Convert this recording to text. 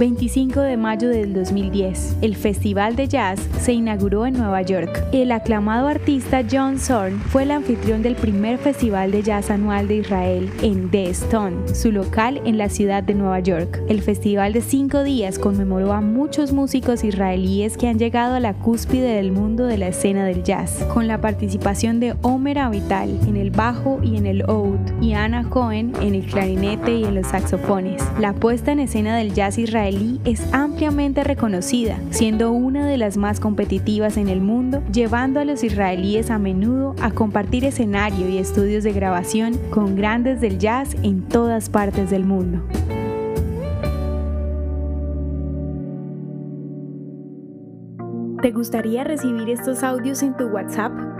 25 de mayo del 2010, el Festival de Jazz se inauguró en Nueva York. El aclamado artista John Zorn fue el anfitrión del primer Festival de Jazz anual de Israel en The Stone, su local en la ciudad de Nueva York. El festival de cinco días conmemoró a muchos músicos israelíes que han llegado a la cúspide del mundo de la escena del jazz, con la participación de Omer Avital en el bajo y en el oud, y Anna Cohen en el clarinete y en los saxofones. La puesta en escena del jazz israelí es ampliamente reconocida, siendo una de las más competitivas en el mundo, llevando a los israelíes a menudo a compartir escenario y estudios de grabación con grandes del jazz en todas partes del mundo. ¿Te gustaría recibir estos audios en tu WhatsApp?